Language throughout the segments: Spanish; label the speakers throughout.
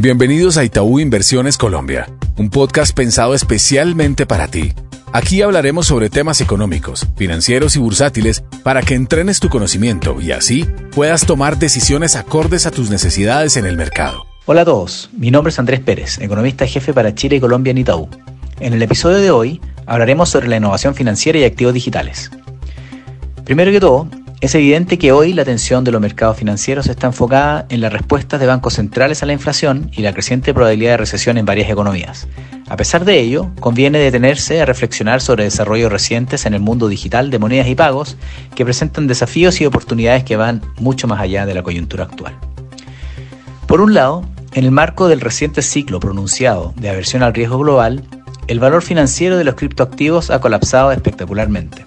Speaker 1: Bienvenidos a Itaú Inversiones Colombia, un podcast pensado especialmente para ti. Aquí hablaremos sobre temas económicos, financieros y bursátiles para que entrenes tu conocimiento y así puedas tomar decisiones acordes a tus necesidades en el mercado.
Speaker 2: Hola a todos, mi nombre es Andrés Pérez, economista jefe para Chile y Colombia en Itaú. En el episodio de hoy hablaremos sobre la innovación financiera y activos digitales. Primero que todo, es evidente que hoy la atención de los mercados financieros está enfocada en las respuestas de bancos centrales a la inflación y la creciente probabilidad de recesión en varias economías. A pesar de ello, conviene detenerse a reflexionar sobre desarrollos recientes en el mundo digital de monedas y pagos que presentan desafíos y oportunidades que van mucho más allá de la coyuntura actual. Por un lado, en el marco del reciente ciclo pronunciado de aversión al riesgo global, el valor financiero de los criptoactivos ha colapsado espectacularmente.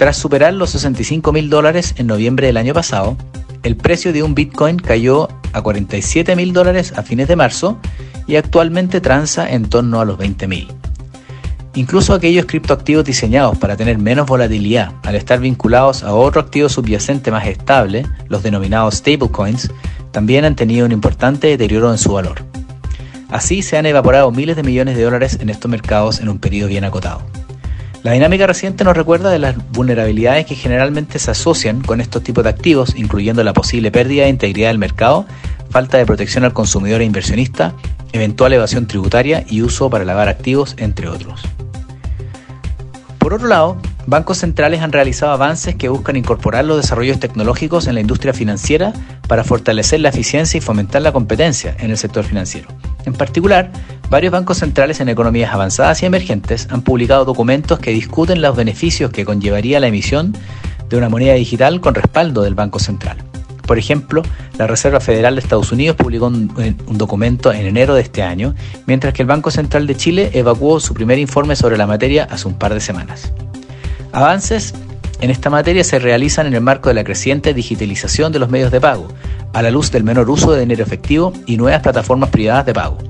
Speaker 2: Tras superar los 65 mil dólares en noviembre del año pasado, el precio de un Bitcoin cayó a 47 mil dólares a fines de marzo y actualmente transa en torno a los 20 mil. Incluso aquellos criptoactivos diseñados para tener menos volatilidad al estar vinculados a otro activo subyacente más estable, los denominados stablecoins, también han tenido un importante deterioro en su valor. Así se han evaporado miles de millones de dólares en estos mercados en un periodo bien acotado. La dinámica reciente nos recuerda de las vulnerabilidades que generalmente se asocian con estos tipos de activos, incluyendo la posible pérdida de integridad del mercado, falta de protección al consumidor e inversionista, eventual evasión tributaria y uso para lavar activos, entre otros. Por otro lado, bancos centrales han realizado avances que buscan incorporar los desarrollos tecnológicos en la industria financiera para fortalecer la eficiencia y fomentar la competencia en el sector financiero. En particular, varios bancos centrales en economías avanzadas y emergentes han publicado documentos que discuten los beneficios que conllevaría la emisión de una moneda digital con respaldo del Banco Central. Por ejemplo, la Reserva Federal de Estados Unidos publicó un, un, documento en enero de este año, mientras que el Banco Central de Chile evacuó su primer informe sobre la materia hace un par de semanas. Avances en esta materia se realizan en el marco de la creciente digitalización de los medios de pago, a la luz del menor uso de dinero efectivo y nuevas plataformas privadas de pago.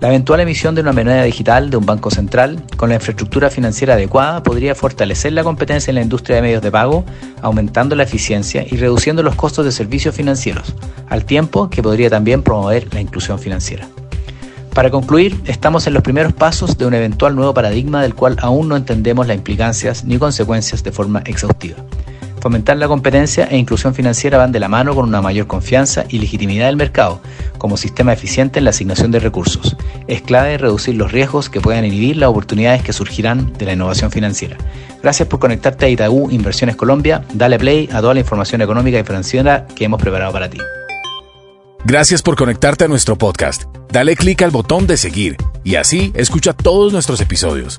Speaker 2: La eventual emisión de una moneda digital de un banco central con la infraestructura financiera adecuada podría fortalecer la competencia en la industria de medios de pago, aumentando la eficiencia y reduciendo los costos de servicios financieros, al tiempo que podría también promover la inclusión financiera. Para concluir, estamos en los primeros pasos de un eventual nuevo paradigma del cual aún no entendemos las implicancias ni consecuencias de forma exhaustiva. Fomentar la competencia e inclusión financiera van de la mano con una mayor confianza y legitimidad del mercado como sistema eficiente en la asignación de recursos. Es clave reducir los riesgos que puedan inhibir las oportunidades que surgirán de la innovación financiera. Gracias por conectarte a Itaú Inversiones Colombia. Dale play a toda la información económica y financiera que hemos preparado para ti.
Speaker 1: Gracias por conectarte a nuestro podcast. Dale clic al botón de seguir y así escucha todos nuestros episodios.